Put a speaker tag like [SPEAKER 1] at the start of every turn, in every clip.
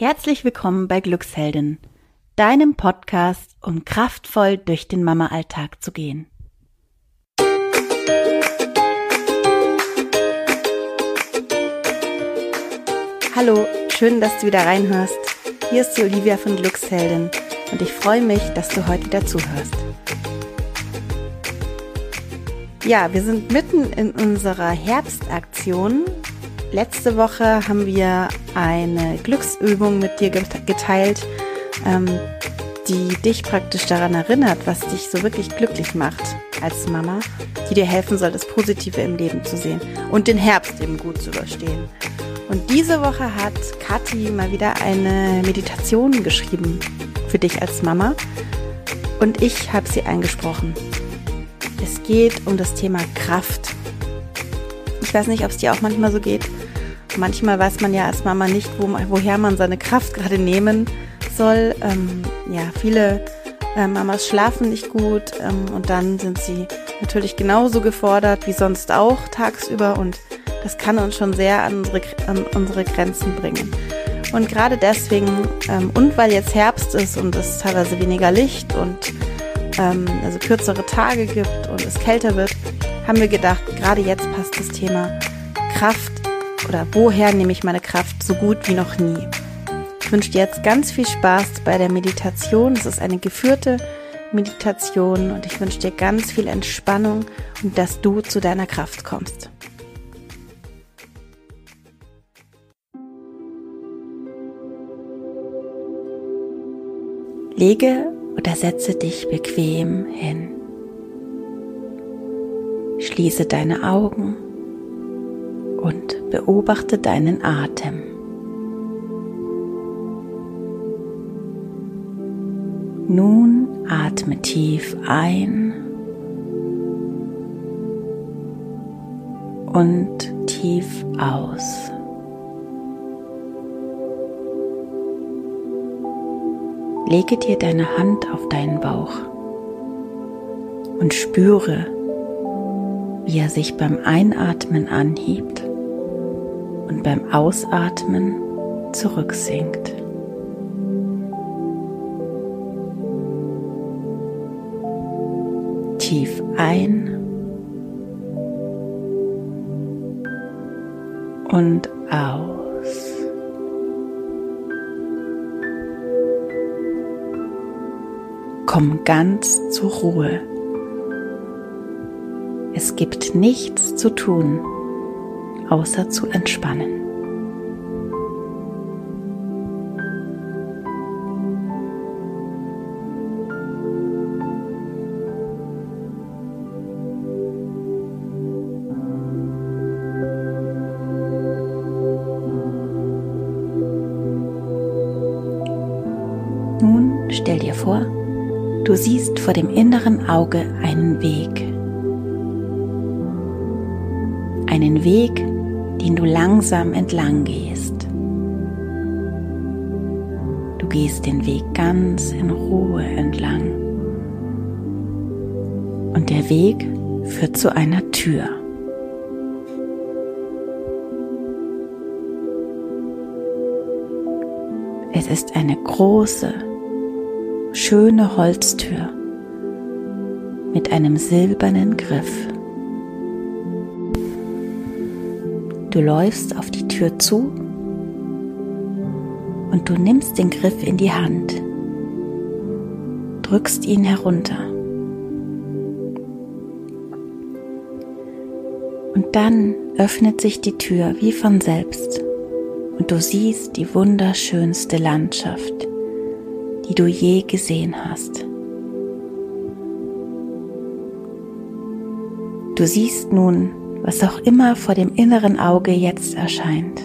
[SPEAKER 1] Herzlich willkommen bei Glücksheldin, deinem Podcast, um kraftvoll durch den Mama-Alltag zu gehen. Hallo, schön, dass du wieder reinhörst. Hier ist die Olivia von Glücksheldin und ich freue mich, dass du heute wieder zuhörst. Ja, wir sind mitten in unserer Herbstaktion. Letzte Woche haben wir eine Glücksübung mit dir geteilt, ähm, die dich praktisch daran erinnert, was dich so wirklich glücklich macht als Mama, die dir helfen soll, das Positive im Leben zu sehen und den Herbst eben gut zu überstehen. Und diese Woche hat Kathi mal wieder eine Meditation geschrieben für dich als Mama und ich habe sie eingesprochen. Es geht um das Thema Kraft. Ich weiß nicht, ob es dir auch manchmal so geht. Manchmal weiß man ja als Mama nicht, wo, woher man seine Kraft gerade nehmen soll. Ähm, ja, viele äh, Mamas schlafen nicht gut ähm, und dann sind sie natürlich genauso gefordert wie sonst auch tagsüber und das kann uns schon sehr an unsere, an unsere Grenzen bringen. Und gerade deswegen, ähm, und weil jetzt Herbst ist und es teilweise weniger Licht und ähm, also kürzere Tage gibt und es kälter wird, haben wir gedacht, gerade jetzt passt das Thema Kraft oder woher nehme ich meine Kraft so gut wie noch nie. Ich wünsche dir jetzt ganz viel Spaß bei der Meditation. Es ist eine geführte Meditation und ich wünsche dir ganz viel Entspannung und dass du zu deiner Kraft kommst. Lege oder setze dich bequem hin. Schließe deine Augen und beobachte deinen Atem. Nun atme tief ein und tief aus. Lege dir deine Hand auf deinen Bauch und spüre, wie er sich beim Einatmen anhebt und beim Ausatmen zurücksinkt. Tief ein und aus. Komm ganz zur Ruhe. Es gibt nichts zu tun, außer zu entspannen. Nun stell dir vor, Du siehst vor dem inneren Auge einen Weg. Einen Weg, den du langsam entlang gehst. Du gehst den Weg ganz in Ruhe entlang. Und der Weg führt zu einer Tür. Es ist eine große, schöne Holztür mit einem silbernen Griff. Du läufst auf die Tür zu und du nimmst den Griff in die Hand, drückst ihn herunter. Und dann öffnet sich die Tür wie von selbst und du siehst die wunderschönste Landschaft die du je gesehen hast. Du siehst nun, was auch immer vor dem inneren Auge jetzt erscheint.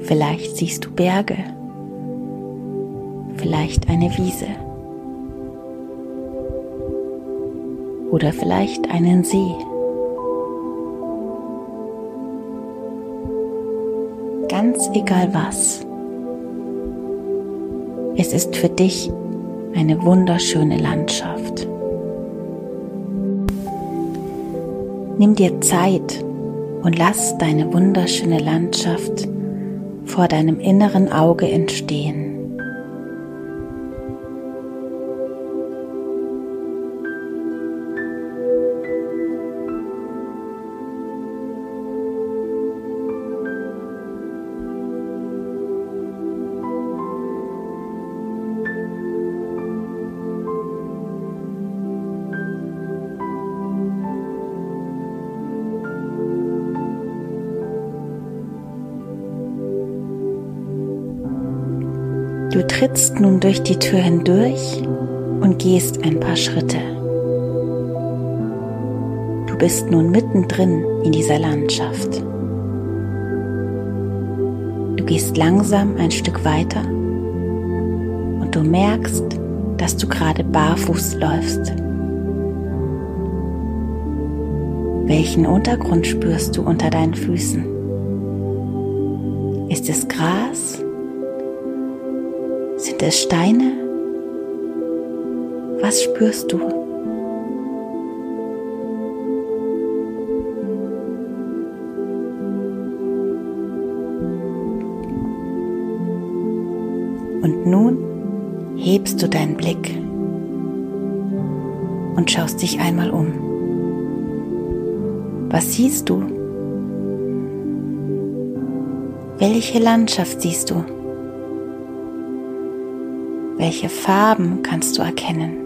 [SPEAKER 1] Vielleicht siehst du Berge, vielleicht eine Wiese oder vielleicht einen See. Ganz egal was. Es ist für dich eine wunderschöne Landschaft. Nimm dir Zeit und lass deine wunderschöne Landschaft vor deinem inneren Auge entstehen. Du trittst nun durch die Tür hindurch und gehst ein paar Schritte. Du bist nun mittendrin in dieser Landschaft. Du gehst langsam ein Stück weiter und du merkst, dass du gerade barfuß läufst. Welchen Untergrund spürst du unter deinen Füßen? Ist es Gras sind es Steine? Was spürst du? Und nun hebst du deinen Blick und schaust dich einmal um. Was siehst du? Welche Landschaft siehst du? Welche Farben kannst du erkennen?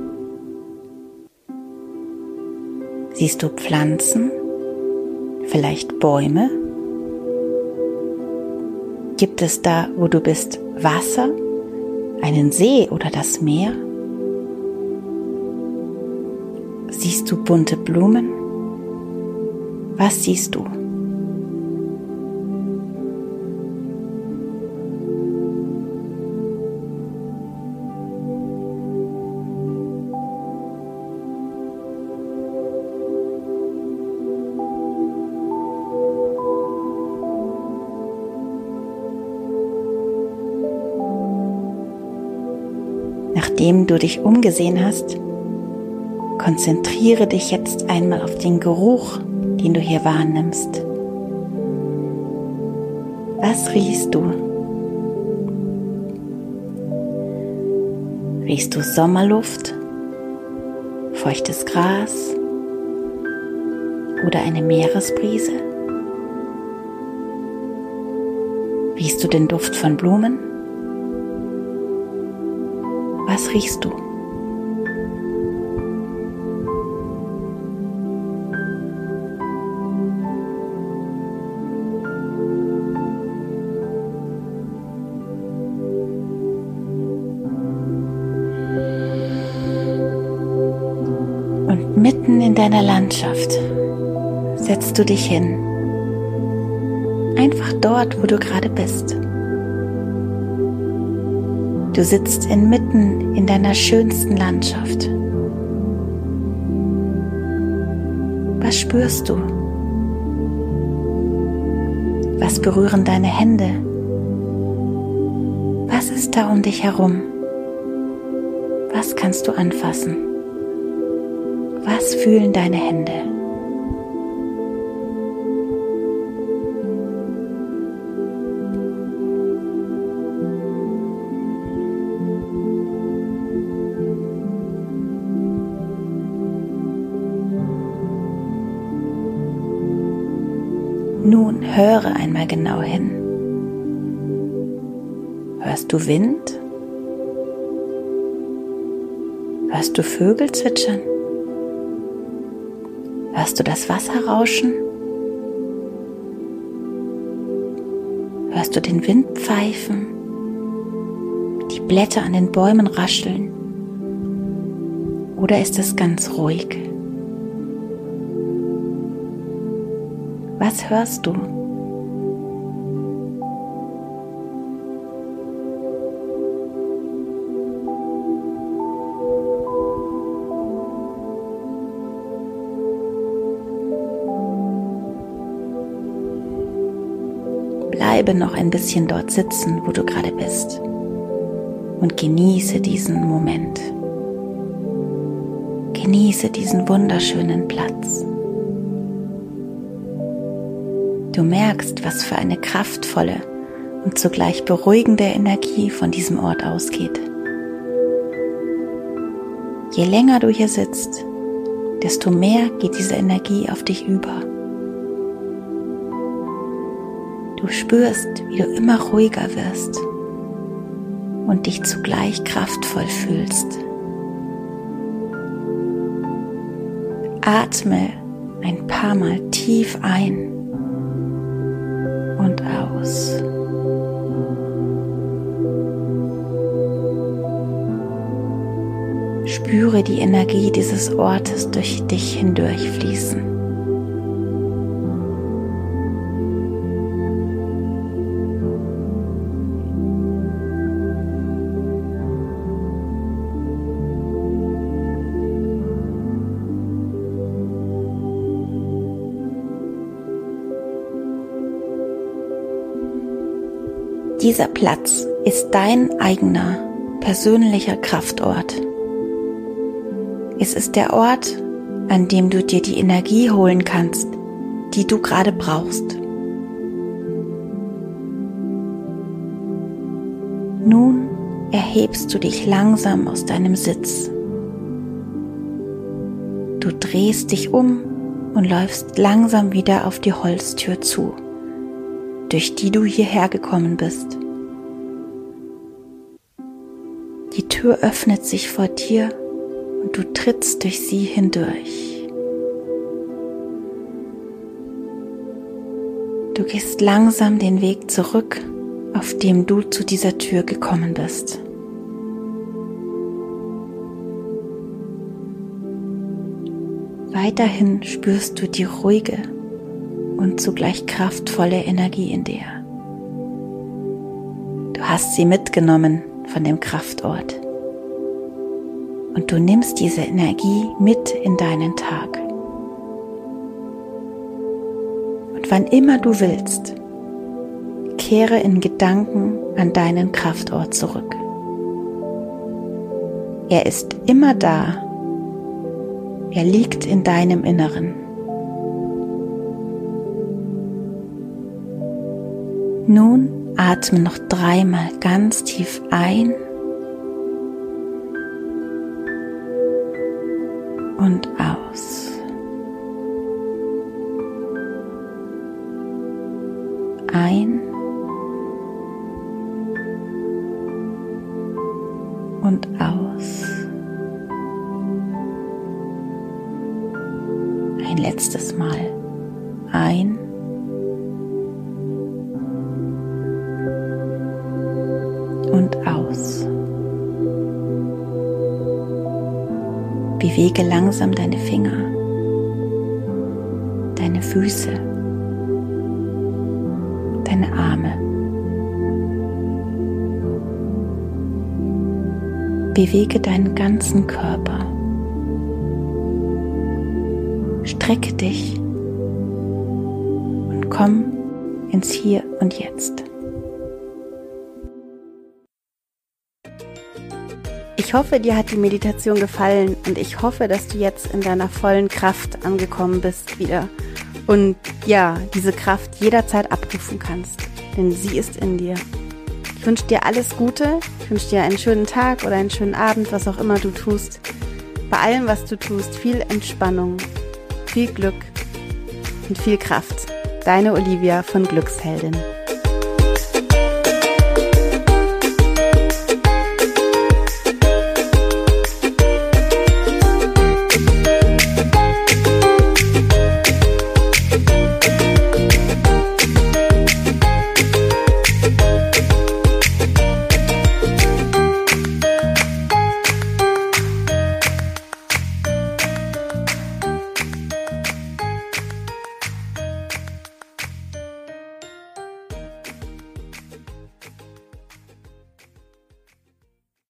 [SPEAKER 1] Siehst du Pflanzen? Vielleicht Bäume? Gibt es da, wo du bist, Wasser, einen See oder das Meer? Siehst du bunte Blumen? Was siehst du? Nachdem du dich umgesehen hast, konzentriere dich jetzt einmal auf den Geruch, den du hier wahrnimmst. Was riechst du? Riechst du Sommerluft, feuchtes Gras oder eine Meeresbrise? Riechst du den Duft von Blumen? Was riechst du? Und mitten in deiner Landschaft setzt du dich hin. Einfach dort, wo du gerade bist. Du sitzt inmitten in deiner schönsten Landschaft. Was spürst du? Was berühren deine Hände? Was ist da um dich herum? Was kannst du anfassen? Was fühlen deine Hände? Höre einmal genau hin. Hörst du Wind? Hörst du Vögel zwitschern? Hörst du das Wasser rauschen? Hörst du den Wind pfeifen? Die Blätter an den Bäumen rascheln? Oder ist es ganz ruhig? Was hörst du? Bleibe noch ein bisschen dort sitzen, wo du gerade bist und genieße diesen Moment. Genieße diesen wunderschönen Platz. Du merkst, was für eine kraftvolle und zugleich beruhigende Energie von diesem Ort ausgeht. Je länger du hier sitzt, desto mehr geht diese Energie auf dich über. Du spürst, wie du immer ruhiger wirst und dich zugleich kraftvoll fühlst. Atme ein paar Mal tief ein aus. Spüre die Energie dieses Ortes durch dich hindurchfließen. Dieser Platz ist dein eigener persönlicher Kraftort. Es ist der Ort, an dem du dir die Energie holen kannst, die du gerade brauchst. Nun erhebst du dich langsam aus deinem Sitz. Du drehst dich um und läufst langsam wieder auf die Holztür zu durch die du hierher gekommen bist. Die Tür öffnet sich vor dir und du trittst durch sie hindurch. Du gehst langsam den Weg zurück, auf dem du zu dieser Tür gekommen bist. Weiterhin spürst du die ruhige und zugleich kraftvolle Energie in dir. Du hast sie mitgenommen von dem Kraftort. Und du nimmst diese Energie mit in deinen Tag. Und wann immer du willst, kehre in Gedanken an deinen Kraftort zurück. Er ist immer da. Er liegt in deinem Inneren. Nun atme noch dreimal ganz tief ein und aus. Ein und aus. Ein letztes Mal langsam deine Finger, deine Füße, deine Arme. Bewege deinen ganzen Körper. Strecke dich und komm ins Hier und Jetzt. Ich hoffe, dir hat die Meditation gefallen und ich hoffe, dass du jetzt in deiner vollen Kraft angekommen bist wieder und ja, diese Kraft jederzeit abrufen kannst, denn sie ist in dir. Ich wünsche dir alles Gute, ich wünsche dir einen schönen Tag oder einen schönen Abend, was auch immer du tust. Bei allem, was du tust, viel Entspannung, viel Glück und viel Kraft. Deine Olivia von Glücksheldin.